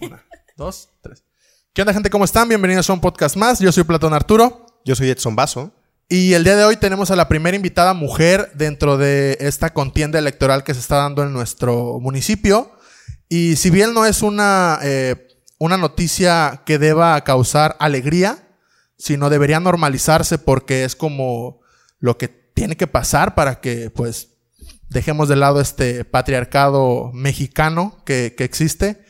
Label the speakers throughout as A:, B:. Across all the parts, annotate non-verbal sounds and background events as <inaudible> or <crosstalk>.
A: Una, dos, tres. ¿Qué onda, gente? ¿Cómo están? Bienvenidos a un podcast más. Yo soy Platón Arturo.
B: Yo soy Edson Vaso.
A: Y el día de hoy tenemos a la primera invitada mujer dentro de esta contienda electoral que se está dando en nuestro municipio. Y si bien no es una, eh, una noticia que deba causar alegría, sino debería normalizarse porque es como lo que tiene que pasar para que pues dejemos de lado este patriarcado mexicano que, que existe.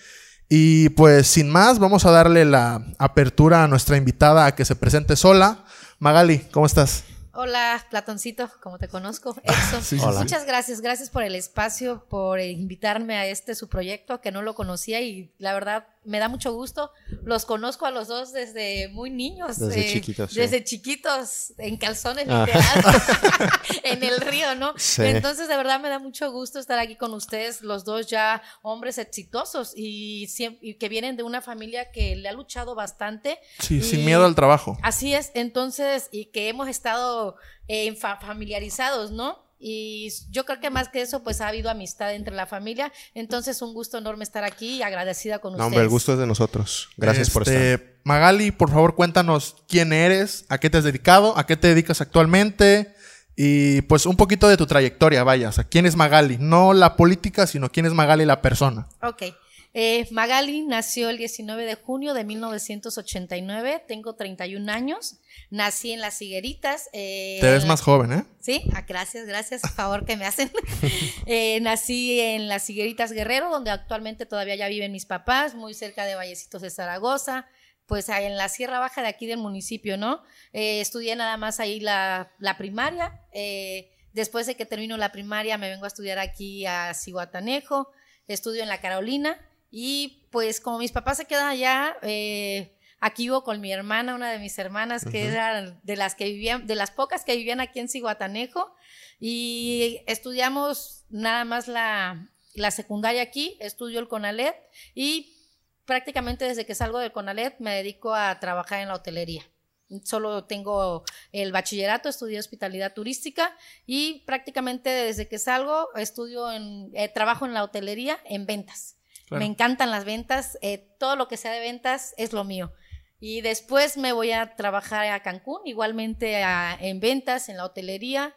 A: Y pues sin más, vamos a darle la apertura a nuestra invitada a que se presente sola. Magali, ¿cómo estás?
C: Hola, Platoncito, como te conozco, <laughs> Exo.
A: Sí, sí,
B: Hola.
C: Muchas gracias, gracias por el espacio, por invitarme a este su proyecto que no lo conocía y la verdad me da mucho gusto. Los conozco a los dos desde muy niños,
B: Desde chiquitos, sí.
C: desde chiquitos en calzones
B: Ah.
C: literal, <laughs> en el río, ¿no?
B: Sí.
C: Entonces de verdad me da mucho gusto estar aquí con ustedes, los dos ya hombres exitosos y, que vienen de una familia que le ha luchado bastante.
A: Sí, sin miedo al trabajo.
C: Así es, entonces, y que hemos estado eh, fa- familiarizados, ¿no? Y yo creo que más que eso, pues ha habido amistad entre la familia. Entonces, un gusto enorme estar aquí y agradecida con
B: No,
C: ustedes.
B: hombre, el gusto es de nosotros. Gracias por
A: Este,
B: estar.
A: Magali, por favor, cuéntanos quién eres, a qué te has dedicado, a qué te dedicas actualmente y pues un poquito de tu trayectoria, vaya. O sea, quién es Magali, no la política, sino quién es Magali la persona.
C: Ok. Eh, Magali nació el 19 de junio de 1989, tengo 31 años, nací en Las Higueritas. eh,
A: Te ves más joven, ¿eh?
C: Sí, ah, gracias, gracias, favor que me hacen. <laughs> Eh, nací en Las Higueritas Guerrero, donde actualmente todavía ya viven mis papás, muy cerca de Vallecitos de Zaragoza, pues ahí en la Sierra Baja de aquí del municipio, ¿no? Eh, estudié nada más ahí la, la primaria. eh, después de que termino la primaria, me vengo a estudiar aquí a Cihuatanejo, estudio en la Carolina y pues como mis papás se quedan allá, eh, aquí vivo con mi hermana, una de mis hermanas, que era de las que vivían, de las pocas que vivían aquí en Cihuatanejo, y estudiamos nada más la, la secundaria aquí, estudio el CONALET y prácticamente desde que salgo del CONALET me dedico a trabajar en la hotelería. Solo tengo el bachillerato, estudié hospitalidad turística y prácticamente desde que salgo estudio en, eh, trabajo en la hotelería en ventas.
A: Claro.
C: Me encantan las ventas, eh, todo lo que sea de ventas es lo mío. Y después me voy a trabajar a Cancún, igualmente a- en ventas, en la hotelería.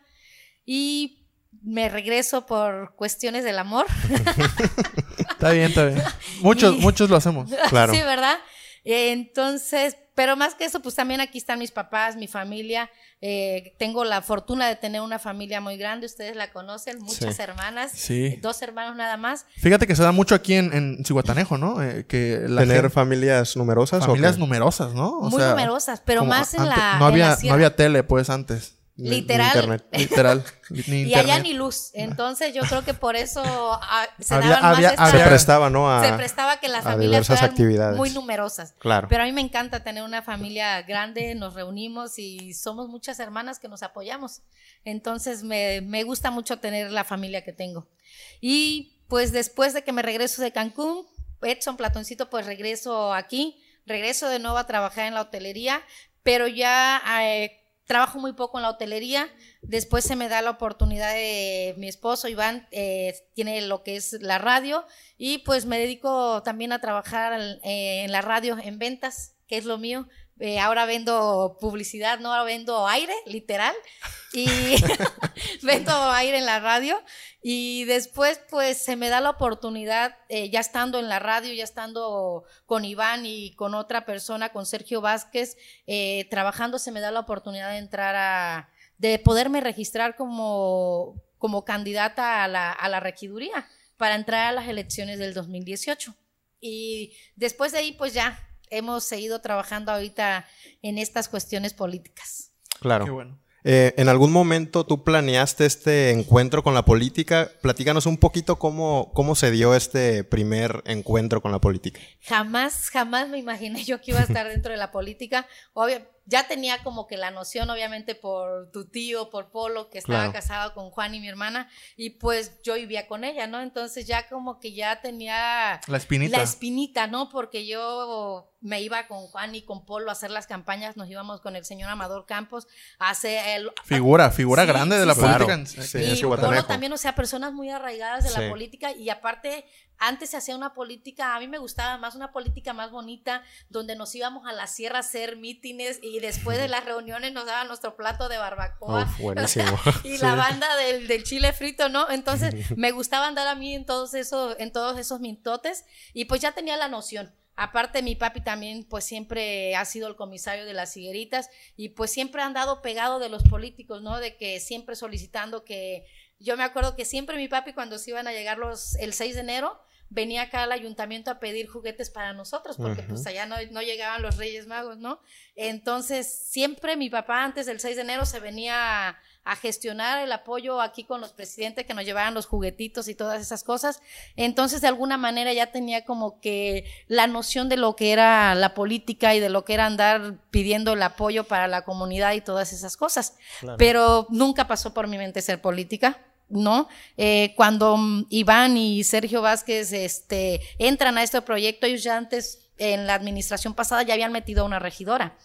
C: Y me regreso por cuestiones del amor. <laughs>
A: Está bien, está bien. <laughs> Muchos,
C: Y-
A: muchos lo hacemos. <laughs>
B: Claro.
C: sí, ¿verdad? Entonces, pero más que eso, pues también aquí están mis papás, mi familia. Eh, tengo la fortuna de tener una familia muy grande, ustedes la conocen, muchas
B: Sí.
C: hermanas,
A: Sí.
C: dos hermanos nada más.
A: Fíjate que se da mucho aquí en, en Cihuatanejo, ¿no? Eh, que la
B: Tener
A: gente-
B: familias numerosas
A: familias numerosas, ¿no? O
C: muy
A: sea,
C: numerosas, pero más en la.
A: No
C: en la
A: había, no había tele, pues, antes.
B: Ni
C: literal.
B: internet. <laughs>
A: Literal. ni
C: Y allá
A: internet.
C: ni luz. Entonces yo creo que por eso ah, se
A: Había-
C: daban más
A: había-
C: estas-
B: Se prestaba, ¿no? A,
C: se prestaba que las
B: a
C: familias fueran
B: actividades.
C: muy numerosas.
B: Claro.
C: Pero a mí me encanta tener una familia grande, nos reunimos y somos muchas hermanas que nos apoyamos. Entonces me, me gusta mucho tener la familia que tengo. Y pues después de que me regreso de Cancún, Edson Platoncito, pues regreso aquí, regreso de nuevo a trabajar en la hotelería, pero ya eh, trabajo muy poco en la hotelería. Después se me da la oportunidad de mi esposo Iván, eh, tiene lo que es la radio y pues me dedico también a trabajar eh, en la radio en ventas, que es lo mío. Eh, ahora vendo publicidad, no ahora vendo aire, literal, y <laughs> <laughs> vendo aire en la radio. Y después, pues, se me da la oportunidad, eh, ya estando en la radio, ya estando con Iván y con otra persona, con Sergio Vázquez, eh, trabajando, se me da la oportunidad de entrar a, de poderme registrar como, como candidata a la, a la regiduría para entrar a las elecciones del 2018. Y después de ahí, pues ya hemos seguido trabajando ahorita en estas cuestiones políticas.
B: Claro.
A: Qué bueno.
B: Eh, ¿En algún momento tú planeaste este encuentro con la política? Platícanos un poquito cómo, cómo se dio este primer encuentro con la política.
C: Jamás, jamás me imaginé yo que iba a estar <laughs> dentro de la política. Obvio, ya tenía como que la noción, obviamente, por tu tío, por Polo, que estaba
B: Claro.
C: casado con Juan y mi hermana, y pues yo vivía con ella, ¿no? Entonces ya como que ya tenía
A: La espinita.
C: la espinita, ¿no? Porque yo me iba con Juan y con Polo a hacer las campañas, nos íbamos con el señor Amador Campos a hacer el...
A: Figura, figura
C: Sí,
A: grande de la
C: sí.
A: política. En-
B: Sí,
C: y Polo también, o sea, personas muy arraigadas de
B: Sí.
C: la política y aparte Antes se hacía una política, a mí me gustaba más una política más bonita, donde nos íbamos a la sierra a hacer mítines y después de las reuniones nos daban nuestro plato de barbacoa.
B: buenísimo. <laughs>
C: y la banda del, del, chile frito, ¿no? Entonces <laughs> me gustaba andar a mí en todos esos, en todos esos mintotes y pues ya tenía la noción. Aparte, mi papi también, pues siempre ha sido el comisario de las higueritas y pues siempre ha andado pegado de los políticos, ¿no? De que siempre solicitando que. Yo me acuerdo que siempre mi papi, cuando se iban a llegar los, el 6 de enero, venía acá al ayuntamiento a pedir juguetes para nosotros, porque pues allá no, no, llegaban los Reyes Magos, ¿no? Entonces, siempre mi papá antes del 6 de enero se venía a, a, gestionar el apoyo aquí con los presidentes que nos llevaban los juguetitos y todas esas cosas. Entonces, de alguna manera ya tenía como que la noción de lo que era la política y de lo que era andar pidiendo el apoyo para la comunidad y todas esas cosas. Claro. Pero nunca pasó por mi mente ser política ¿no? Eh, cuando Iván y Sergio Vázquez este, entran a este proyecto, ellos ya antes, en la administración pasada, ya habían metido a una regidora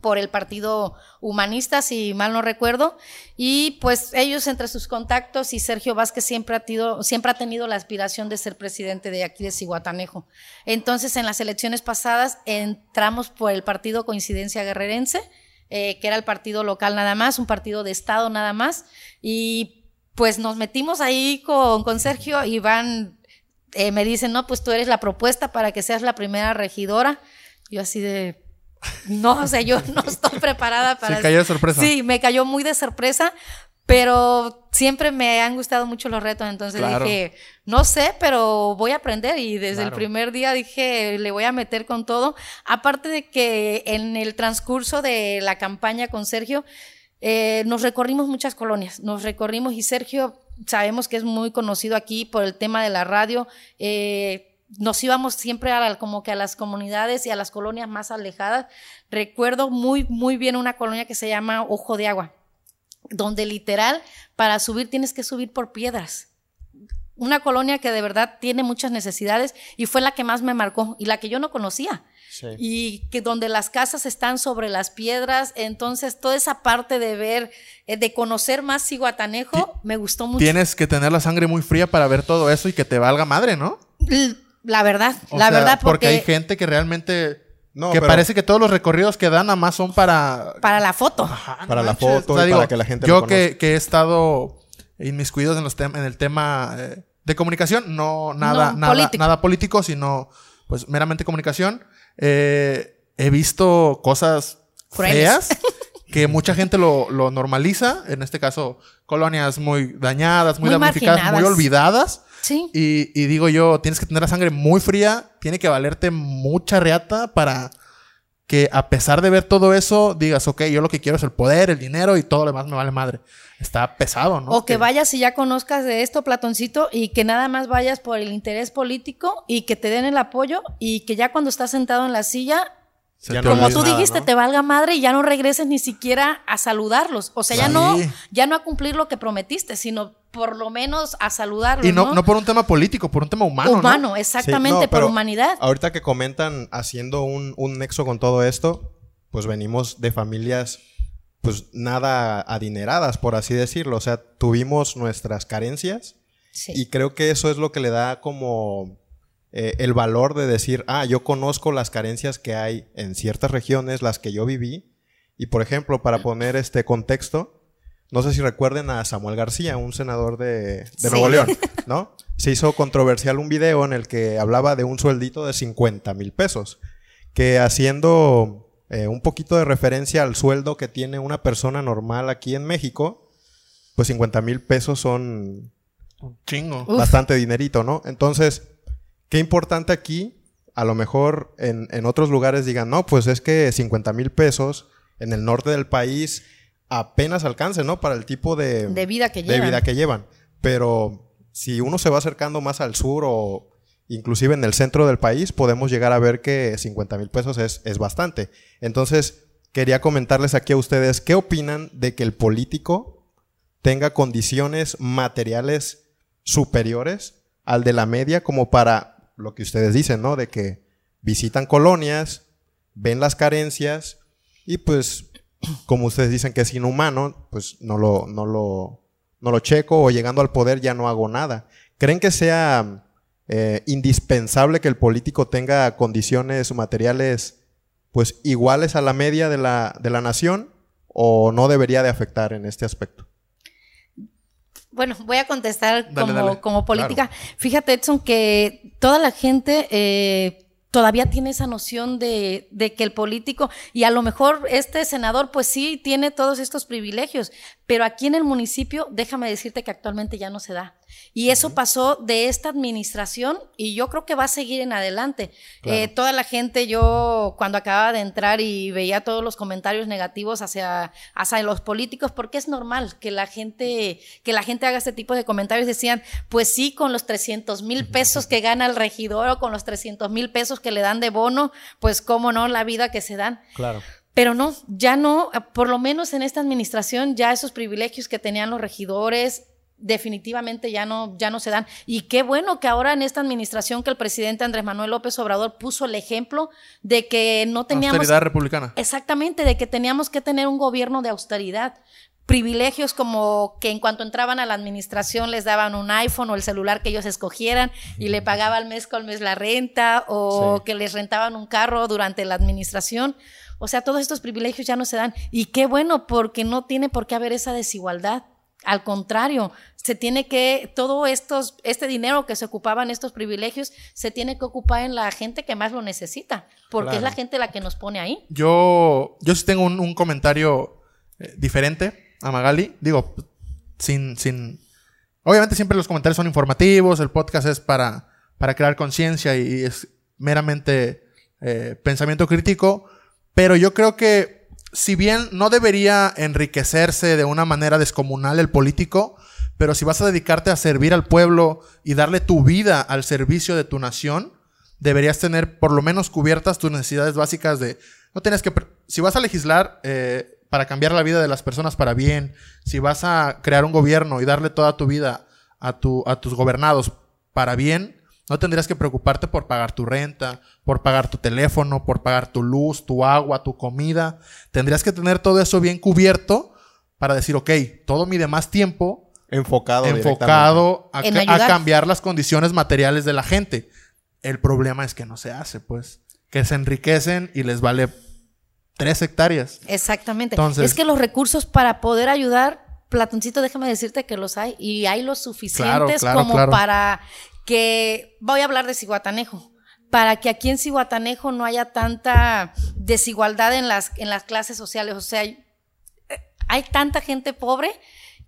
C: por el Partido Humanista, si mal no recuerdo, y pues ellos entre sus contactos y Sergio Vázquez siempre ha, tenido, siempre ha tenido la aspiración de ser presidente de aquí de Cihuatanejo. Entonces, en las elecciones pasadas entramos por el Partido Coincidencia Guerrerense, eh, que era el partido local nada más, un partido de Estado nada más, y pues nos metimos ahí con, con Sergio y van, eh, me dicen, no, pues tú eres la propuesta para que seas la primera regidora. Yo así de, no, o sea, yo <laughs> no estoy preparada para...
A: Se cayó de sorpresa.
C: Sí, me cayó muy de sorpresa, pero siempre me han gustado mucho los retos, entonces claro. dije, no sé, pero voy a aprender y desde claro. el primer día dije, le voy a meter con todo. Aparte de que en el transcurso de la campaña con Sergio, eh, nos recorrimos muchas colonias, nos recorrimos y Sergio sabemos que es muy conocido aquí por el tema de la radio. Eh, nos íbamos siempre a la, como que a las comunidades y a las colonias más alejadas. Recuerdo muy, muy bien una colonia que se llama Ojo de Agua, donde literal para subir tienes que subir por piedras. Una colonia que de verdad tiene muchas necesidades y fue la que más me marcó y la que yo no conocía. Sí. Y que donde las casas están sobre las piedras, entonces toda esa parte de ver, eh, de conocer más Ciguatanejo, me gustó mucho.
A: Tienes que tener la sangre muy fría para ver todo eso y que te valga madre, ¿no?
C: La verdad,
A: O
C: la
A: sea,
C: verdad, porque,
A: porque hay gente que realmente
B: No,
A: que
B: pero-
A: parece que todos los recorridos que dan nada más son para
C: para la foto.
A: Ajá, no
B: Para la foto y para que la gente
A: Yo
B: lo
A: que, he estado inmiscuido en, los tem- en el tema eh, de comunicación, no nada,
C: No,
A: nada,
C: político.
A: nada político, sino pues meramente comunicación. eh, he visto cosas
C: Crueles.
A: feas <laughs> que mucha gente lo, lo normaliza. En este caso, colonias muy dañadas, muy,
C: Muy
A: damnificadas, muy olvidadas.
C: Sí.
A: Y, y digo yo, tienes que tener la sangre muy fría, tiene que valerte mucha reata para que a pesar de ver todo eso, digas, ok, yo lo que quiero es el poder, el dinero y todo lo demás me vale madre. Está pesado, ¿no?
C: O que vayas y ya conozcas de esto, Platoncito, y que nada más vayas por el interés político y que te den el apoyo y que ya cuando estás sentado en la silla,
B: no
C: como tú
B: nada,
C: dijiste,
B: ¿no?
C: te valga madre y ya no regreses ni siquiera a saludarlos. O sea, ya
A: Sí.
C: no, ya no a cumplir lo que prometiste, sino por lo menos a saludarlos.
A: Y no,
C: no,
A: no por un tema político, por un tema humano, ¿no?
C: humano,
B: Sí,
C: exactamente,
B: no,
C: por humanidad.
B: Ahorita que comentan haciendo un, un nexo con todo esto, pues venimos de familias pues nada adineradas, por así decirlo. O sea, tuvimos nuestras carencias
C: Sí.
B: y creo que eso es lo que le da como eh, el valor de decir, ah, yo conozco las carencias que hay en ciertas regiones, las que yo viví. Y por ejemplo, para poner este contexto, no sé si recuerden a Samuel García, un senador de, de
C: Sí.
B: Nuevo León, <laughs> ¿no? Se hizo controversial un video en el que hablaba de un sueldito de 50 mil pesos, que haciendo eh, un poquito de referencia al sueldo que tiene una persona normal aquí en México, pues 50 mil pesos son
A: Un chingo.
C: Uf.
B: bastante dinerito, ¿no? Entonces, qué importante aquí, a lo mejor en, en otros lugares digan, no, pues es que 50 mil pesos en el norte del país apenas alcance, ¿no? Para el tipo de,
C: De vida que
B: de
C: llevan.
B: vida que llevan. Pero si uno se va acercando más al sur o inclusive en el centro del país, podemos llegar a ver que 50 mil pesos es, es bastante. Entonces, quería comentarles aquí a ustedes, ¿qué opinan de que el político tenga condiciones materiales superiores al de la media como para lo que ustedes dicen, ¿no? De que visitan colonias, ven las carencias y pues como ustedes dicen que es inhumano, pues no lo, no lo, no lo checo o llegando al poder ya no hago nada. ¿Creen que sea eh, indispensable que el político tenga condiciones materiales pues iguales a la media de la, de la nación o no debería de afectar en este aspecto?
C: Bueno, voy a contestar como, política. Fíjate, Edson, que toda la gente eh, todavía tiene esa noción de, de, que el político, y a lo mejor este senador, pues sí, tiene todos estos privilegios, pero aquí en el municipio, déjame decirte que actualmente ya no se da. Y eso pasó de esta administración y yo creo que va a seguir en adelante. Eh, toda la gente, yo cuando acababa de entrar y veía todos los comentarios negativos hacia, hacia los políticos, porque es normal que la gente, que la gente haga este tipo de comentarios, decían, pues sí, con los 300 mil <laughs> pesos que gana el regidor o con los 300 mil pesos que le dan de bono, pues cómo no, la vida que se dan.
B: Claro.
C: Pero no, ya no, por lo menos en esta administración, ya esos privilegios que tenían los regidores, definitivamente ya no, ya no se dan. Y qué bueno que ahora en esta administración que el presidente Andrés Manuel López Obrador puso el ejemplo de que no teníamos...
A: Austeridad republicana.
C: Exactamente, de que teníamos que tener un gobierno de austeridad. Privilegios como que en cuanto entraban a la administración les daban un iPhone o el celular que ellos escogieran y le pagaba al mes con mes la renta o que les rentaban un carro durante la administración. O sea, todos estos privilegios ya no se dan. Y qué bueno, porque no tiene por qué haber esa desigualdad. Al contrario, se tiene que, todo estos, este dinero que se ocupaba en estos privilegios, se tiene que ocupar en la gente que más lo necesita, porque es la gente la que nos pone ahí.
A: Yo, yo sí tengo un, comentario eh, diferente a Magali. Digo, sin, sin. Obviamente siempre los comentarios son informativos, el podcast es para, para crear conciencia y, es meramente eh, pensamiento crítico. Pero yo creo que si bien no debería enriquecerse de una manera descomunal el político, pero si vas a dedicarte a servir al pueblo y darle tu vida al servicio de tu nación, deberías tener por lo menos cubiertas tus necesidades básicas de... No tienes que... Si vas a legislar eh, para cambiar la vida de las personas para bien, si vas a crear un gobierno y darle toda tu vida a, tu, a tus gobernados para bien, no tendrías que preocuparte por pagar tu renta, por pagar tu teléfono, por pagar tu luz, tu agua, tu comida. Tendrías que tener todo eso bien cubierto para decir, ok, todo mi demás tiempo
B: enfocado,
A: enfocado a, cambiar las condiciones materiales de la gente. El problema es que no se hace, pues. Que se enriquecen y les vale tres hectáreas.
C: Exactamente. Entonces, es que los recursos para poder ayudar, Platoncito, déjame decirte que los hay y hay los suficientes como para que voy a hablar de Cihuatanejo, para que aquí en Cihuatanejo no haya tanta desigualdad en las, en las clases sociales. O sea, hay, tanta gente pobre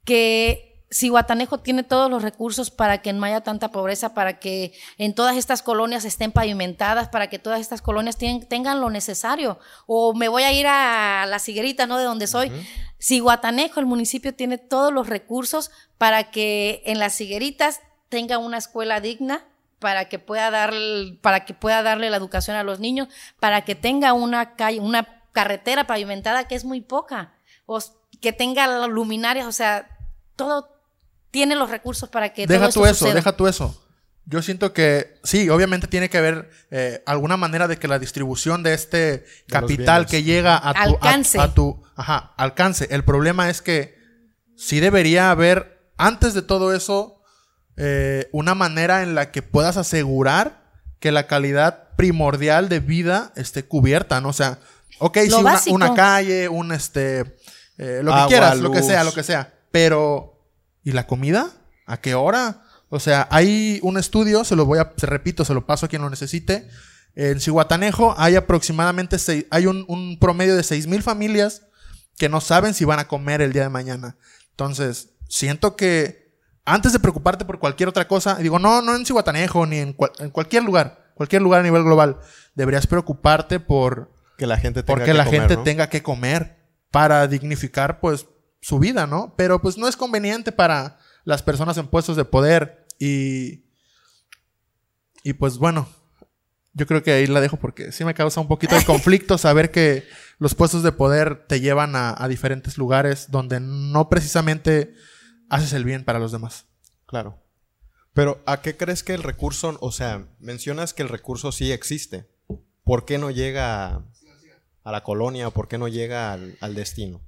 C: que Cihuatanejo tiene todos los recursos para que no haya tanta pobreza, para que en todas estas colonias estén pavimentadas, para que todas estas colonias tengan lo necesario. O me voy a ir a la Siguerita, ¿no? De donde soy. Cihuatanejo, el municipio tiene todos los recursos para que en las Sigueritas tenga una escuela digna para que pueda dar para que pueda darle la educación a los niños, para que tenga una calle, una carretera pavimentada que es muy poca, o que tenga luminarias, o sea, todo tiene los recursos para que
A: deja
C: todo
A: tú eso, deja tú eso. Yo siento que sí, obviamente tiene que haber eh, alguna manera de que la distribución de este capital que llega a tu
C: alcance.
A: A, tu ajá, alcance. El problema es que sí debería haber antes de todo eso eh, una manera en la que puedas asegurar que la calidad primordial de vida esté cubierta, ¿no? O sea, ok, sí, una, calle, un este, eh, lo que quieras, lo que sea, lo que sea. Pero, ¿y la comida? ¿A qué hora? O sea, hay un estudio, se lo voy a, se repito, se lo paso a quien lo necesite. En Cihuatanejo hay aproximadamente hay un, un promedio de seis mil familias que no saben si van a comer el día de mañana. Entonces, siento que antes de preocuparte por cualquier otra cosa, digo, no, no en Cihuatanejo, ni en, cualquier lugar, cualquier lugar a nivel global, deberías preocuparte por
B: que la gente
A: tenga porque la gente tenga que comer para dignificar, pues, su vida, ¿no? Pero, pues, no es conveniente para las personas en puestos de poder y, y pues, bueno, yo creo que ahí la dejo porque sí me causa un poquito de conflicto <laughs> saber que los puestos de poder te llevan a, a diferentes lugares donde no precisamente haces el bien para los demás.
B: Claro. Pero, ¿a qué crees que el recurso, o sea, mencionas que el recurso sí existe? ¿Por qué no llega a, la colonia o por qué no llega al, destino?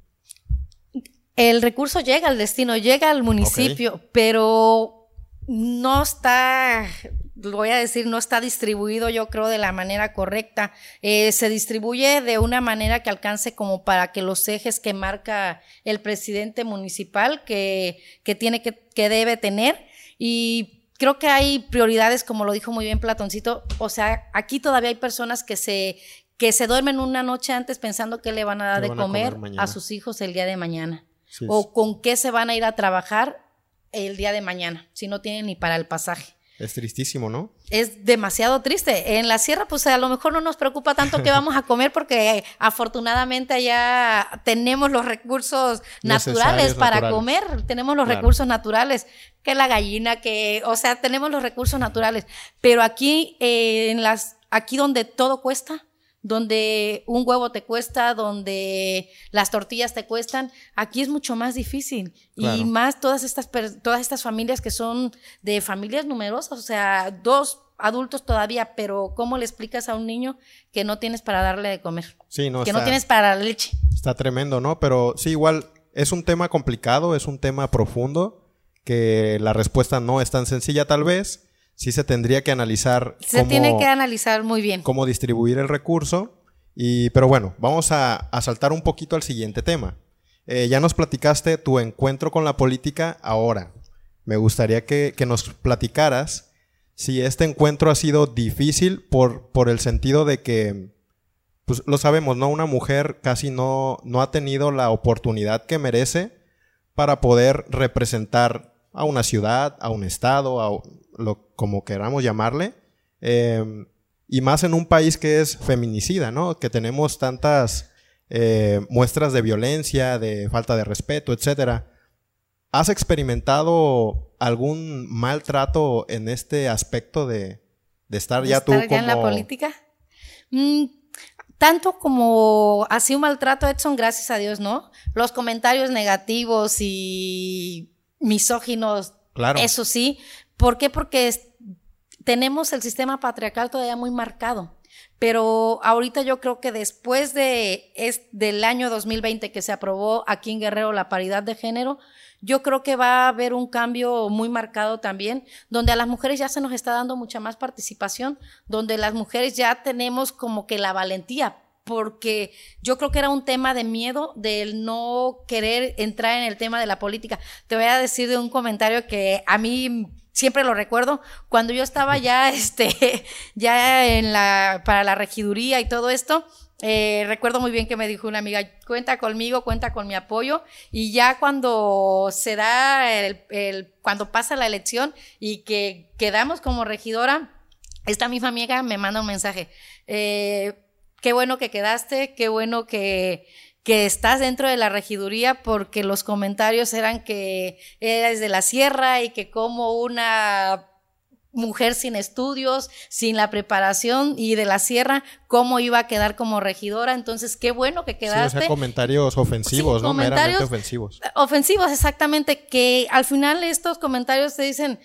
C: El recurso llega al destino, llega al municipio, pero no está voy a decir, no está distribuido yo creo de la manera correcta. Eh, se distribuye de una manera que alcance como para que los ejes que marca el presidente municipal que, que tiene que, que debe tener y creo que hay prioridades, como lo dijo muy bien Platoncito. O sea, aquí todavía hay personas que se, que se duermen una noche antes pensando que le van a dar de comer, a, sus hijos el día de mañana. o con qué se van a ir a trabajar el día de mañana, si no tienen ni para el pasaje.
B: Es tristísimo, ¿no?
C: Es demasiado triste. En la sierra, pues a lo mejor no nos preocupa tanto qué vamos a comer porque afortunadamente allá tenemos los recursos naturales para comer, tenemos los recursos naturales, que la gallina, que, o sea, tenemos los recursos naturales. Pero aquí, eh, en las, aquí donde todo cuesta, donde un huevo te cuesta, donde las tortillas te cuestan, aquí es mucho más difícil. Y más todas estas, todas estas familias que son de familias numerosas, o sea, dos adultos todavía, pero ¿cómo le explicas a un niño que no tienes para darle de comer?
B: Sí, no,
C: que no tienes para la leche.
B: Está tremendo, ¿no? Pero sí, igual es un tema complicado, es un tema profundo, que la respuesta no es tan sencilla tal vez sí se tendría que analizar.
C: Se tiene que analizar muy bien.
B: Cómo distribuir el recurso. Y, pero bueno, vamos a, saltar un poquito al siguiente tema. Eh, ya nos platicaste tu encuentro con la política ahora. Me gustaría que, nos platicaras si este encuentro ha sido difícil por, por el sentido de que, pues lo sabemos, ¿no? Una mujer casi no, no ha tenido la oportunidad que merece para poder representar a una ciudad, a un estado, a, lo, como queramos llamarle, em, y más en un país que es feminicida, ¿no? Que tenemos tantas eh, muestras de violencia, de falta de respeto, etcétera. ¿Has experimentado algún maltrato en este aspecto de, estar ya tú
C: como... en la política? Mm, tanto como así un maltrato, Edson, gracias a Dios, ¿no? Los comentarios negativos y misóginos, claro. eso sí, ¿Por qué? Porque tenemos el sistema patriarcal todavía muy marcado. Pero ahorita yo creo que después de es, del año 2020 que se aprobó aquí en Guerrero la paridad de género, yo creo que va a haber un cambio muy marcado también, donde a las mujeres ya se nos está dando mucha más participación, donde las mujeres ya tenemos como que la valentía, porque yo creo que era un tema de miedo, del no querer entrar en el tema de la política. Te voy a decir de un comentario que a mí siempre lo recuerdo, cuando yo estaba ya, <laughs> este, ya en la, para la regiduría y todo esto, eh, recuerdo muy bien que me dijo una amiga, cuenta conmigo, cuenta con mi apoyo, y ya cuando se da el, cuando pasa la elección y que quedamos como regidora, esta misma amiga me manda un mensaje, eh, qué bueno que quedaste, qué bueno que, que estás dentro de la regiduría porque los comentarios eran que eres de la sierra y que como una mujer sin estudios, sin la preparación y de la sierra, cómo iba a quedar como regidora. Entonces, qué bueno que quedaste.
B: Sí, comentarios ofensivos, ¿no? Comentarios ofensivos.
C: Ofensivos, exactamente, que al final estos comentarios te dicen,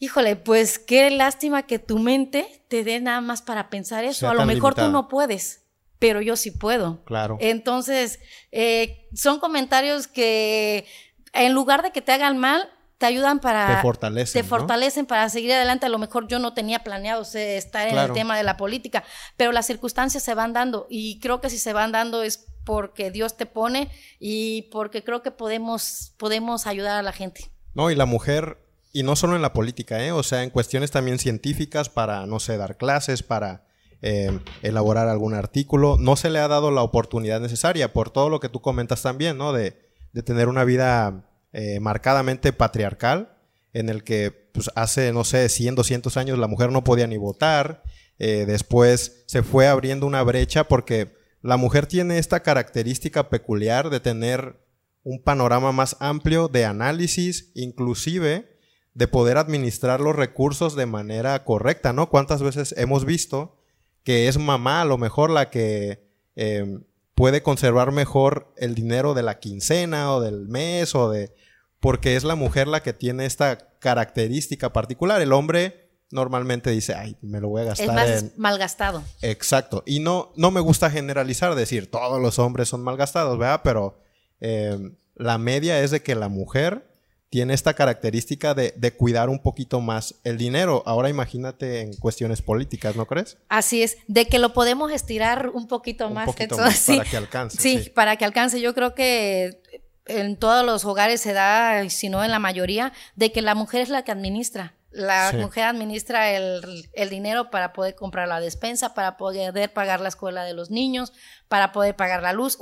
C: híjole, pues qué lástima que tu mente te dé nada más para pensar eso. a lo mejor tú no puedes pero yo sí puedo.
B: Claro.
C: Entonces, eh, son comentarios que en lugar de que te hagan mal, te ayudan para...
B: Te fortalecen.
C: Te fortalecen para seguir adelante. A lo mejor yo no tenía planeado estar en el tema de la política, pero las circunstancias se van dando y creo que si se van dando es porque Dios te pone y porque creo que podemos, podemos ayudar a la gente.
B: No, y la mujer, y no solo en la política, ¿eh? o sea, en cuestiones también científicas para, no sé, dar clases, para eh, elaborar algún artículo. No se le ha dado la oportunidad necesaria por todo lo que tú comentas también, ¿no? De, tener una vida eh, marcadamente patriarcal, en el que pues, hace, no sé, 100, 200 años la mujer no podía ni votar. Eh, después se fue abriendo una brecha porque la mujer tiene esta característica peculiar de tener un panorama más amplio de análisis, inclusive de poder administrar los recursos de manera correcta, ¿no? ¿Cuántas veces hemos visto que es mamá a lo mejor la que em, puede conservar mejor el dinero de la quincena o del mes o de... porque es la mujer la que tiene esta característica particular. El hombre normalmente dice, ay, me lo voy a gastar.
C: Es más malgastado.
B: Exacto. Y no, no me gusta generalizar, decir, todos los hombres son malgastados, ¿verdad? Pero em, la media es de que la mujer tiene esta característica de, de, cuidar un poquito más el dinero. Ahora imagínate en cuestiones políticas, ¿no crees?
C: Así es, de que lo podemos estirar un poquito
B: Un
C: más.
B: poquito
C: eso,
B: más <laughs>
C: sí.
B: para que alcance.
C: Sí,
B: sí.
C: para que alcance. Yo creo que en todos los hogares se da, si no en la mayoría, de que la mujer es la que administra. La
B: Sí.
C: mujer administra el, el dinero para poder comprar la despensa, para poder pagar la escuela de los niños, para poder pagar la luz.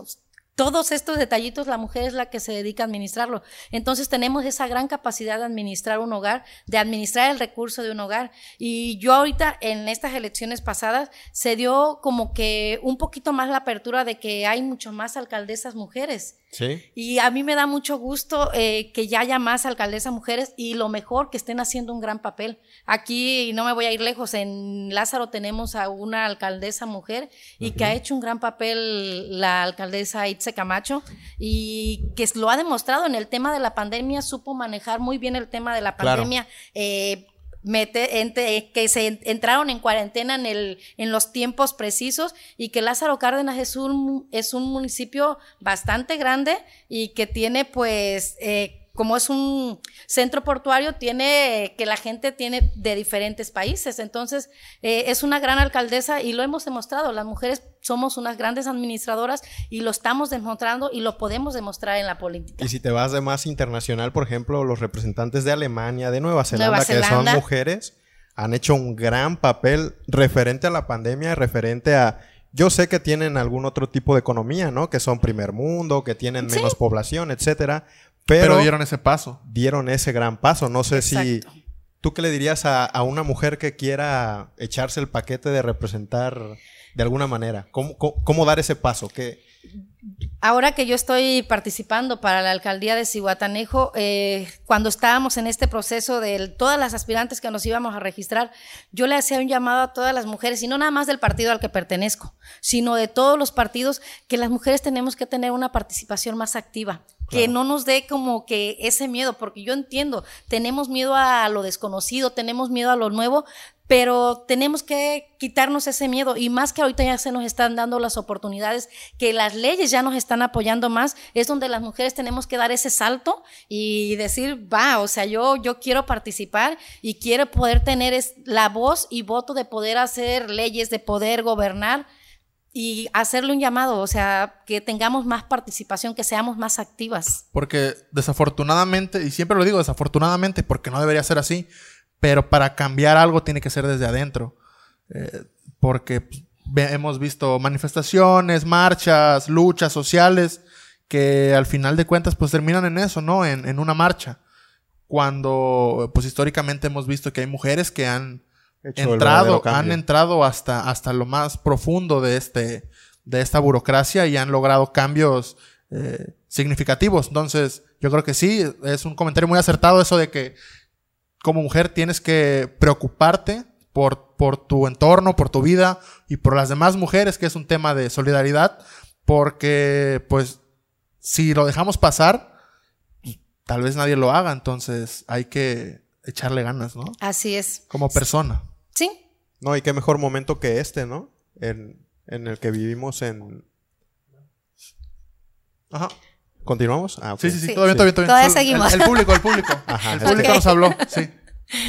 C: Todos estos detallitos, la mujer es la que se dedica a administrarlo. Entonces tenemos esa gran capacidad de administrar un hogar, de administrar el recurso de un hogar. Y yo ahorita en estas elecciones pasadas se dio como que un poquito más la apertura de que hay mucho más alcaldesas mujeres.
B: Sí.
C: Y a mí me da mucho gusto eh, que ya haya más alcaldesas mujeres y lo mejor que estén haciendo un gran papel. Aquí, no me voy a ir lejos, en Lázaro tenemos a una alcaldesa mujer y que ha hecho un gran papel la alcaldesa Camacho y que lo ha demostrado en el tema de la pandemia, supo manejar muy bien el tema de la
B: Claro.
C: pandemia. eh, mete- ente- que se en- entraron en cuarentena en, el, en los tiempos precisos y que Lázaro Cárdenas es un, es un municipio bastante grande y que tiene pues... eh, como es un centro portuario, tiene que la gente tiene de diferentes países. Entonces, eh, es una gran alcaldesa y lo hemos demostrado. Las mujeres somos unas grandes administradoras y lo estamos demostrando y lo podemos demostrar en la política.
B: Y si te vas de más internacional, por ejemplo, los representantes de Alemania, de Nueva Zelanda,
C: Nueva
B: que son mujeres, han hecho un gran papel referente a la pandemia, referente a... Yo sé que tienen algún otro tipo de economía, ¿no? Que son primer mundo, que tienen
C: Sí.
B: menos población, etcétera.
A: Pero,
B: Pero,
A: dieron ese paso.
B: dieron ese gran paso. No sé si... ¿Tú qué le dirías a, a una mujer que quiera echarse el paquete de representar de alguna manera? ¿Cómo, cómo, cómo dar ese paso? ¿Qué,
C: Ahora que yo estoy participando para la alcaldía de Cihuatanejo, eh, cuando estábamos en este proceso de todas las aspirantes que nos íbamos a registrar, yo le hacía un llamado a todas las mujeres, y no nada más del partido al que pertenezco, sino de todos los partidos, que las mujeres tenemos que tener una participación más activa, que no nos dé como que ese miedo, porque yo entiendo, tenemos miedo a lo desconocido, tenemos miedo a lo nuevo, pero tenemos que quitarnos ese miedo y más que ahorita ya se nos están dando las oportunidades, que las leyes ya nos están apoyando más, es donde las mujeres tenemos que dar ese salto y decir, va, o sea, yo, yo quiero participar y quiero poder tener es, la voz y voto de poder hacer leyes, de poder gobernar y hacerle un llamado, o sea, que tengamos más participación, que seamos más activas.
A: Porque desafortunadamente, y siempre lo digo desafortunadamente porque no debería ser así, pero para cambiar algo tiene que ser desde adentro. Eh, porque hemos visto manifestaciones, marchas, luchas sociales que al final de cuentas pues terminan en eso, ¿no? En, en una marcha. Cuando pues históricamente hemos visto que hay mujeres que han
B: Hecho
A: entrado, han entrado hasta, hasta lo más profundo de este, de esta burocracia y han logrado cambios eh, significativos. Entonces, yo creo que sí, es un comentario muy acertado eso de que como mujer tienes que preocuparte por, por tu entorno, por tu vida y por las demás mujeres, que es un tema de solidaridad, porque pues si lo dejamos pasar, tal vez nadie lo haga, entonces hay que echarle ganas, ¿no?
C: Así es.
A: Como persona.
C: Sí,
B: No, y qué mejor momento que este, ¿no? En, en el que vivimos en...
A: Ajá.
B: ¿Continuamos? Ah.
A: Sí, sí, sí,
C: Sí.
A: todavía, todavía, todavía.
C: Seguimos.
A: El, el público, el público. <laughs>
B: Ajá,
A: el público nos habló, sí.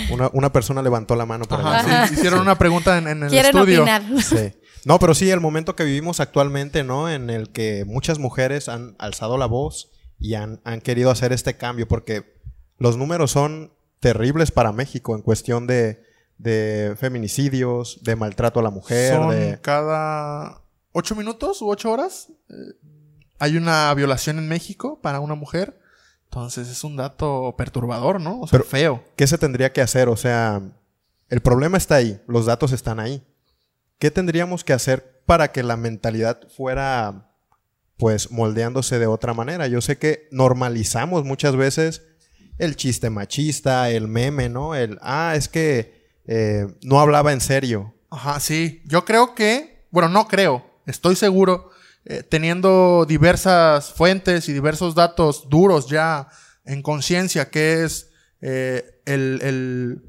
B: Una, una persona levantó la mano
A: Ajá, sí, Hicieron una pregunta en, en el
C: quieren
A: estudio.
C: opinar.
B: Sí. No, pero sí, el momento que vivimos actualmente, ¿no? En el que muchas mujeres han alzado la voz y han, han querido hacer este cambio, porque los números son terribles para México en cuestión de, de feminicidios, de maltrato a la mujer,
A: Son
B: de...
A: cada ocho minutos u ocho horas. eh, hay una violación en México para una mujer. Entonces es un dato perturbador, ¿no? O sea,
B: Pero-
A: feo.
B: ¿Qué se tendría que hacer? O sea, el problema está ahí, los datos están ahí. ¿Qué tendríamos que hacer para que la mentalidad fuera, pues, moldeándose de otra manera? Yo sé que normalizamos muchas veces el chiste machista, el meme, ¿no? El, ah, es que eh, no hablaba en serio.
A: Ajá, sí. Yo creo que, bueno, no creo, estoy seguro, eh, teniendo diversas fuentes y diversos datos duros ya en conciencia, que es eh, el, el-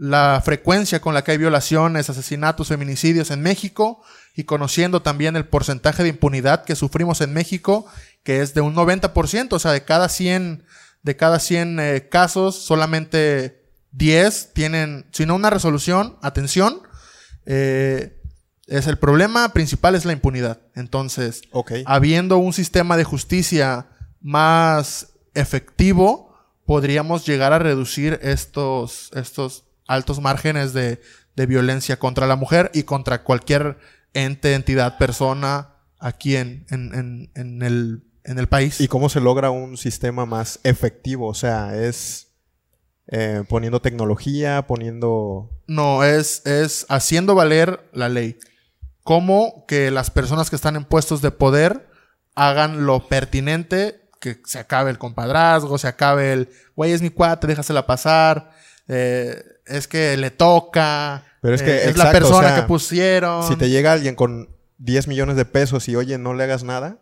A: la frecuencia con la que hay violaciones, asesinatos, feminicidios en México y conociendo también el porcentaje de impunidad que sufrimos en México, que es de un 90%, o sea, de cada 100 de cada 100 eh, casos, solamente 10 tienen, si no una resolución, atención. Eh, es el problema principal es la impunidad. Entonces, habiendo un sistema de justicia más efectivo, podríamos llegar a reducir estos, estos altos márgenes de, de violencia contra la mujer y contra cualquier ente, entidad, persona aquí en, en, en, en el, en el país.
B: ¿Y cómo se logra un sistema más efectivo? O sea, es eh, poniendo tecnología, poniendo...
A: No, es, es haciendo valer la ley. Cómo que las personas que están en puestos de poder hagan lo pertinente, que se acabe el compadrazgo, se acabe el, güey, es mi cuate, déjasela pasar, eh, es que le toca,
B: Pero es que,
A: eh, es la persona
B: o sea,
A: que pusieron.
B: Si te llega alguien con 10 millones de pesos y, oye, no le hagas nada,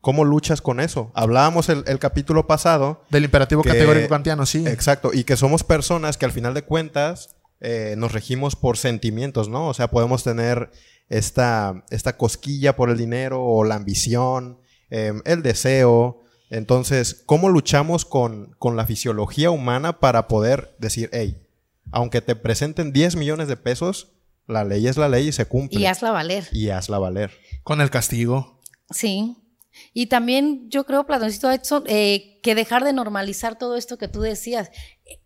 B: ¿cómo luchas con eso? Hablábamos el, el capítulo pasado
A: Del imperativo
B: que-
A: categórico kantiano, sí.
B: Exacto, y que somos personas que al final de cuentas eh, nos regimos por sentimientos, ¿no? O sea, podemos tener esta, esta cosquilla por el dinero o la ambición, eh, el deseo. Entonces, ¿cómo luchamos con, con la fisiología humana para poder decir, hey, aunque te presenten 10 millones de pesos, la ley es la ley y se cumple.
C: Y hazla valer.
B: Y hazla valer.
A: Con el castigo.
C: Sí. Y también yo creo, Platoncito Edson, eh, que dejar de normalizar todo esto que tú decías.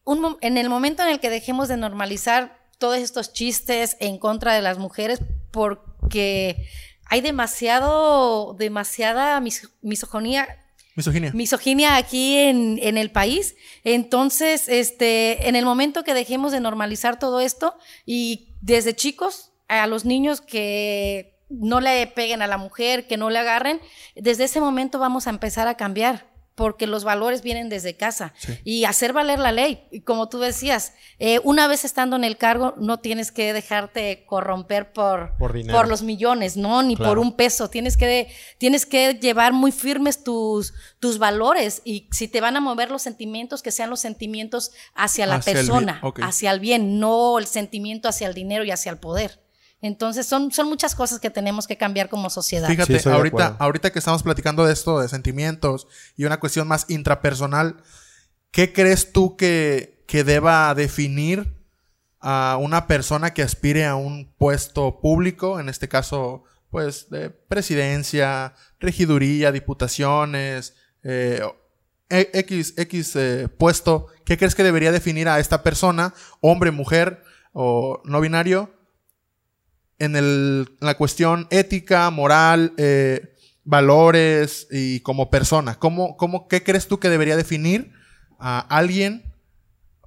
C: Un en el momento en el que dejemos de normalizar todos estos chistes en contra de las mujeres, porque hay demasiado, demasiada mis- misogonía,
A: Misoginia.
C: misoginia aquí en, en el país. Entonces, este, en el momento que dejemos de normalizar todo esto y desde chicos a los niños que no le peguen a la mujer, que no le agarren, desde ese momento vamos a empezar a cambiar porque los valores vienen desde casa
A: Sí.
C: y hacer valer la ley. Y como tú decías, eh, una vez estando en el cargo, no tienes que dejarte corromper por,
B: Por
C: los millones, ¿no? Ni por un peso. Tienes que, tienes que llevar muy firmes tus, tus valores y si te van a mover los sentimientos, que sean los sentimientos hacia la
A: Hacia el bien,
C: persona, hacia el bien, no el sentimiento hacia el dinero y hacia el poder. Entonces son, son muchas cosas que tenemos que cambiar como sociedad.
A: Fíjate,
B: Sí,
A: ahorita, ahorita que estamos platicando de esto, de sentimientos y una cuestión más intrapersonal, ¿qué crees tú que, que deba definir a una persona que aspire a un puesto público? En este caso, pues, de presidencia, regiduría, diputaciones, eh, e- X, X eh, puesto. ¿Qué crees que debería definir a esta persona, hombre, mujer o no binario? En, el- la cuestión ética, moral, eh, valores y como persona. ¿Cómo, cómo, ¿Qué crees tú que debería definir a alguien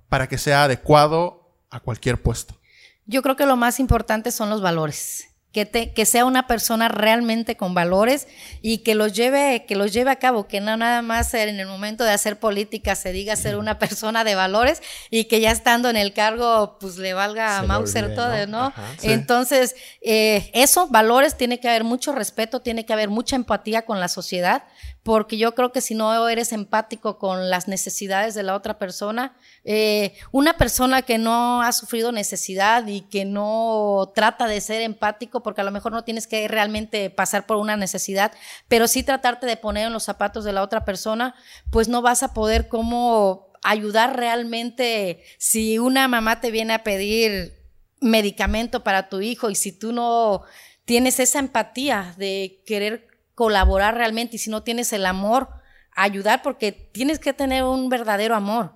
A: para que sea adecuado a cualquier puesto?
C: Yo creo que lo más importante son los valores. Que, te- que sea una persona realmente con valores y que los lleve, que los lleve a cabo, que no nada más en el momento de hacer política se diga ser una persona de valores y que ya estando en el cargo pues le valga a
B: Se
C: Mauser
B: olvide,
C: todo,
B: ¿no?
C: ¿no?
B: Ajá, sí.
C: Entonces, eh, eso, valores, tiene que haber mucho respeto, tiene que haber mucha empatía con la sociedad, porque yo creo que si no eres empático con las necesidades de la otra persona, eh, una persona que no ha sufrido necesidad y que no trata de ser empático, porque a lo mejor no tienes que realmente pasar por una necesidad, pero sí tratarte de poner en los zapatos de la otra persona, pues no vas a poder como ayudar realmente si una mamá te viene a pedir medicamento para tu hijo y si tú no tienes esa empatía de querer colaborar realmente y si no tienes el amor, ayudar porque tienes que tener un verdadero amor.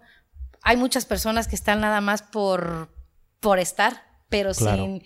C: Hay muchas personas que están nada más por, por estar, pero
B: Claro.
C: sin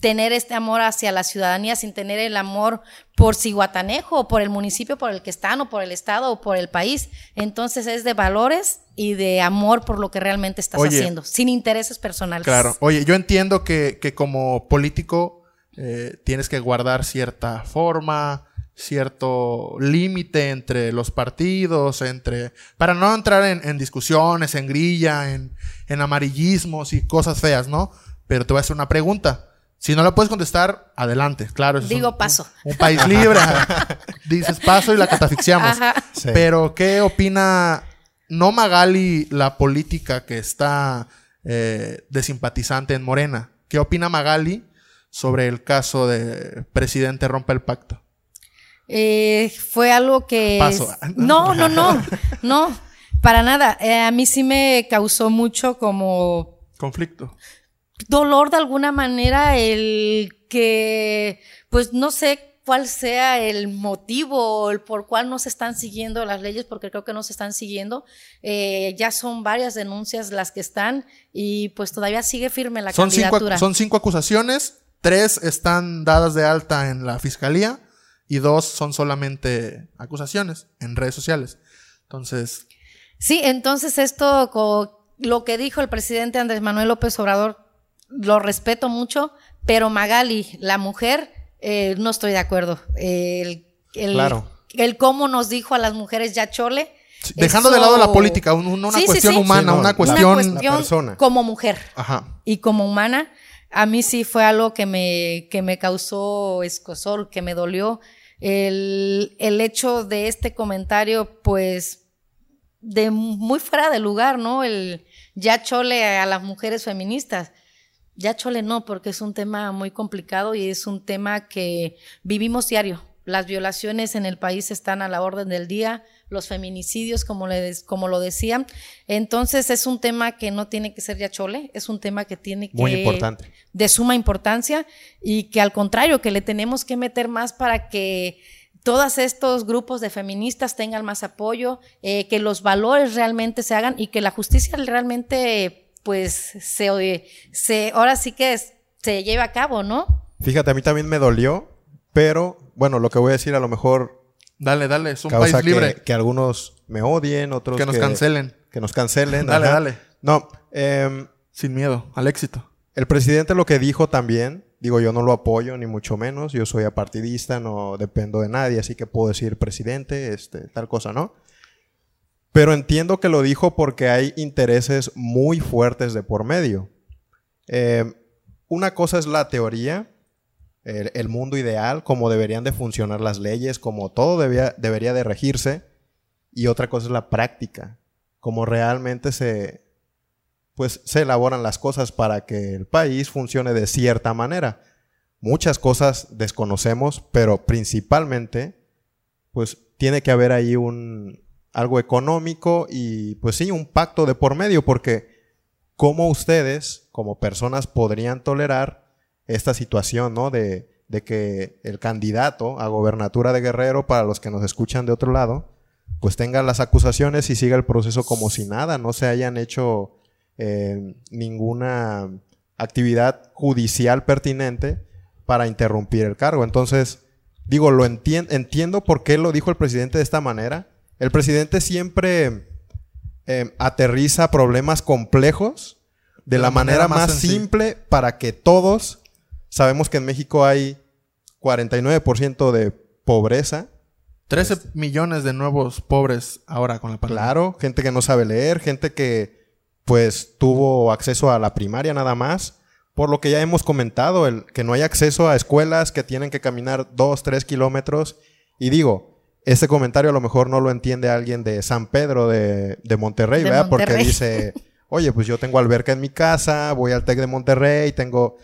C: tener este amor hacia la ciudadanía, sin tener el amor por Cihuatanejo o por el municipio por el que están o por el estado o por el país. Entonces es de valores y de amor por lo que realmente estás
A: Oye.
C: haciendo, sin intereses personales.
A: Claro. Oye, yo entiendo que, que como político eh, tienes que guardar cierta forma, cierto límite entre los partidos, entre. para no entrar en, en discusiones, en grilla, en, en amarillismos y cosas feas, ¿no? Pero te voy a hacer una pregunta. Si no la puedes contestar, adelante. Claro, eso es
C: Digo
A: un-
C: paso.
A: Un, un país libre. <laughs> Dices paso y la catafixiamos.
B: Sí.
A: Pero, ¿qué opina no Magali la política que está eh, de simpatizante en Morena? ¿Qué opina Magali sobre el caso de presidente rompe el pacto?
C: Eh, fue algo que...
A: Paso.
C: No, no, no, <laughs> no. Para nada. Eh, a mí sí me causó mucho como
A: Conflicto.
C: dolor de alguna manera el que, pues no sé cuál sea el motivo o el por cuál no se están siguiendo las leyes, porque creo que no se están siguiendo. Eh, ya son varias denuncias las que están y pues todavía sigue firme la
A: Son cinco,
C: candidatura.
A: ac- son cinco acusaciones, tres están dadas de alta en la fiscalía y dos son solamente acusaciones en redes sociales. Entonces,
C: Sí, entonces esto, lo que dijo el presidente Andrés Manuel López Obrador, lo respeto mucho, pero Magali, la mujer, eh, no estoy de acuerdo. El, el,
B: Claro.
C: el cómo nos dijo a las mujeres ya chole.
A: dejando de lado la política, un- una
C: Sí,
A: cuestión
C: sí.
A: humana,
B: Sí, no,
A: una
B: la-
A: cuestión...
C: Una cuestión
B: persona.
C: como mujer
A: Ajá.
C: y como humana, a mí sí fue algo que me, que me causó escosor, que me dolió. El, el hecho de este comentario, pues, de muy fuera de lugar, ¿no? El ya chole a las mujeres feministas. Ya chole no, porque es un tema muy complicado y es un tema que vivimos diario. Las violaciones en el país están a la orden del día, los feminicidios, como, le des- como lo decían. Entonces es un tema que no tiene que ser ya chole, es un tema que tiene que...
B: Muy importante.
C: De suma importancia y que al contrario, que le tenemos que meter más para que todos estos grupos de feministas tengan más apoyo, eh, que los valores realmente se hagan y que la justicia realmente, pues, se, se ahora sí que es- se lleve a cabo, ¿no?
B: Fíjate, a mí también me dolió, pero bueno, lo que voy a decir a lo mejor
A: Dale, dale, es un
B: causa
A: país libre.
B: que, que algunos me odien, otros
A: Que nos cancelen.
B: Que nos cancelen.
A: Dale,
B: ajá.
A: dale.
B: No, em,
A: Sin miedo, al éxito.
B: el presidente lo que dijo también, digo, yo no lo apoyo ni mucho menos, yo soy apartidista, no dependo de nadie, así que puedo decir presidente, este, tal cosa, ¿no? Pero entiendo que lo dijo porque hay intereses muy fuertes de por medio. Eh, una cosa es la teoría, el, mundo ideal, cómo deberían de funcionar las leyes, cómo todo debería de regirse, y otra cosa es la práctica, cómo realmente se, pues, se elaboran las cosas para que el país funcione de cierta manera. Muchas cosas desconocemos, pero principalmente, pues, tiene que haber ahí un algo económico y, pues sí, un pacto de por medio, porque cómo ustedes, como personas, podrían tolerar esta situación, ¿no? De, de que el candidato a gobernatura de Guerrero, para los que nos escuchan de otro lado, pues tenga las acusaciones y siga el proceso como si nada, no se hayan hecho eh, ninguna actividad judicial pertinente para interrumpir el cargo. Entonces, digo, lo entien- entiendo por qué lo dijo el presidente de esta manera. El presidente siempre eh, aterriza problemas complejos de, la, manera, más simple para que todos, sabemos que en México hay 49% de pobreza,
A: 13 millones de nuevos pobres ahora con la pandemia.
B: Claro, gente que no sabe leer, gente que pues tuvo acceso a la primaria nada más. Por lo que ya hemos comentado, el, que no hay acceso a escuelas que tienen que caminar dos, tres kilómetros. Y digo, este comentario a lo mejor no lo entiende alguien de San Pedro de, de Monterrey,
C: De
B: ¿verdad? Porque dice, oye, pues yo tengo alberca en mi casa, voy al TEC de Monterrey, tengo...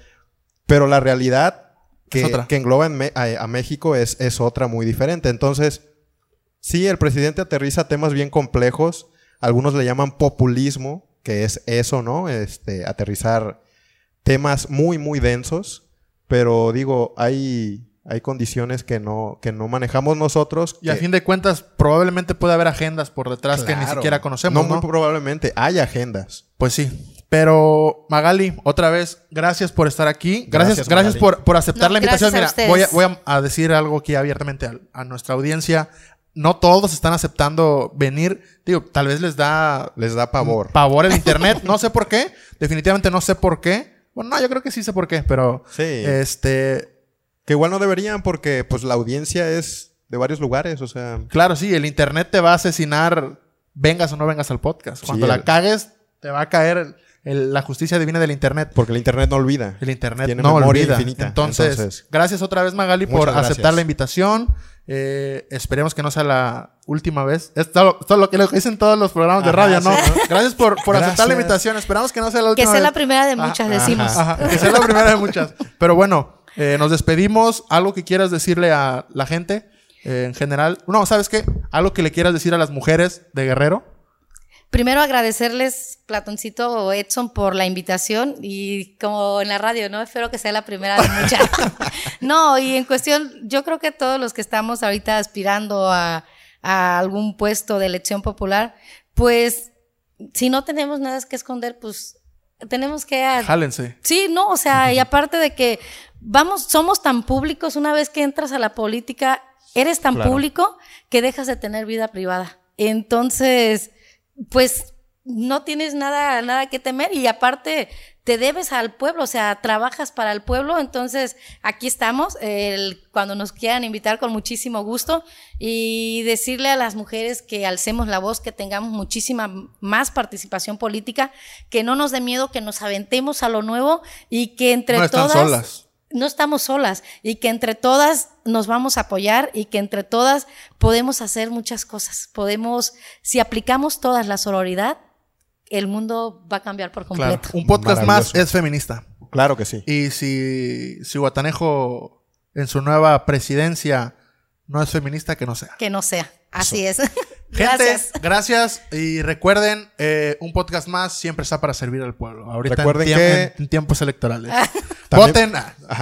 B: Pero la realidad que, engloba en Me- a, a México es, es otra muy diferente. Entonces, sí, el presidente aterriza temas bien complejos. Algunos le llaman populismo, que es eso, ¿no? Este, aterrizar temas muy, muy densos. Pero digo, hay, hay condiciones que no, que no manejamos nosotros.
A: Y a fin de cuentas, probablemente puede haber agendas por detrás que ni siquiera conocemos,
B: No,
A: ¿no?
B: muy probablemente. Hay agendas.
A: Pues sí. Pero Magali, otra vez, gracias por estar aquí. Gracias,
B: Gracias,
A: por, por aceptar
C: No,
A: la invitación.
C: a
A: Mira, voy a, voy a, a decir algo aquí abiertamente a, a nuestra audiencia. No todos están aceptando venir. Digo, tal vez les da
B: Les da pavor.
A: pavor el internet. No sé por qué. Definitivamente no sé por qué. Bueno, no, yo creo que sí sé por qué, pero
B: Sí.
A: este,
B: Que igual no deberían porque pues la audiencia es de varios lugares. O sea,
A: claro, sí, el internet te va a asesinar, vengas o no vengas al podcast. Cuando
B: Sí,
A: la
B: el-
A: cagues, te va a caer el- el- la justicia divina del internet.
B: porque el internet no olvida.
A: El internet
B: Tiene
A: no
B: memoria
A: olvida.
B: infinita.
A: Entonces,
B: Entonces,
A: gracias otra vez Magali por
B: gracias.
A: aceptar la invitación. Eh, esperemos que no sea la última vez. Es todo, todo lo que lo que dicen todos los programas de
B: Ajá,
A: radio, ¿no?
B: sí,
A: Gracias por, por aceptar la invitación. Esperamos que no sea la
C: Que
A: última
C: sea
A: vez.
C: la primera de muchas,
A: ajá,
C: decimos.
A: ajá, que sea la primera de muchas. Pero bueno, eh, nos despedimos. ¿Algo que quieras decirle a la gente eh, en general? No, ¿sabes qué? ¿Algo que le quieras decir a las mujeres de Guerrero?
C: Primero agradecerles, Platoncito o Edson, por la invitación y como en la radio, ¿no? Espero que sea la primera de muchas. <laughs> no, y en cuestión, yo creo que todos los que estamos ahorita aspirando a, a algún puesto de elección popular, pues si no tenemos nada que esconder, pues tenemos que...
A: Jálense.
C: Sí, no, o sea, y <laughs> aparte de que vamos, somos tan públicos, una vez que entras a la política, eres tan público que dejas de tener vida privada. Entonces, pues no tienes nada, nada que temer y aparte te debes al pueblo, o sea, trabajas para el pueblo, entonces aquí estamos, el, cuando nos quieran invitar con muchísimo gusto. Y decirle a las mujeres que alcemos la voz, que tengamos muchísima más participación política, que no nos dé miedo, que nos aventemos a lo nuevo y que entre
A: no
C: todas...
A: solas
C: no estamos solas y que entre todas nos vamos a apoyar y que entre todas podemos hacer muchas cosas. Podemos, si aplicamos todas la sororidad, el mundo va a cambiar por completo.
A: Un podcast más es feminista.
B: Claro que sí.
A: Y si, si Guatanejo en su nueva presidencia no es feminista, que no sea.
C: Que no sea. Así es. <laughs>
A: gracias. gracias. Y recuerden, eh, un podcast más siempre está para servir al pueblo. Ahorita recuerden que... en, tiempos electorales. <laughs> Voten.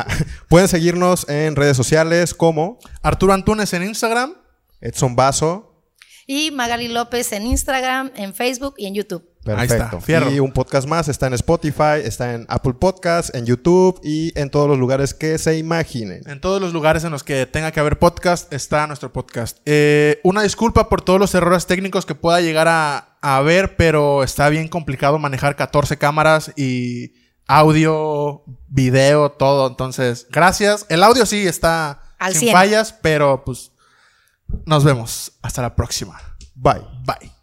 A: <laughs>
B: Pueden seguirnos en redes sociales como
A: Arturo Antunes en Instagram.
B: Edson Vaso.
C: Y Magali López en Instagram, en Facebook y en YouTube.
B: Perfecto. Y un podcast más está en Spotify, está en Apple Podcasts, en YouTube y en todos los lugares que se imaginen.
A: En todos los lugares en los que tenga que haber podcast está nuestro podcast. Eh, una disculpa por todos los errores técnicos que pueda llegar a, haber, pero está bien complicado manejar 14 cámaras y audio, video, todo. Entonces, gracias. El audio sí está sin fallas, pero pues nos vemos. Hasta la próxima.
B: Bye.
A: Bye.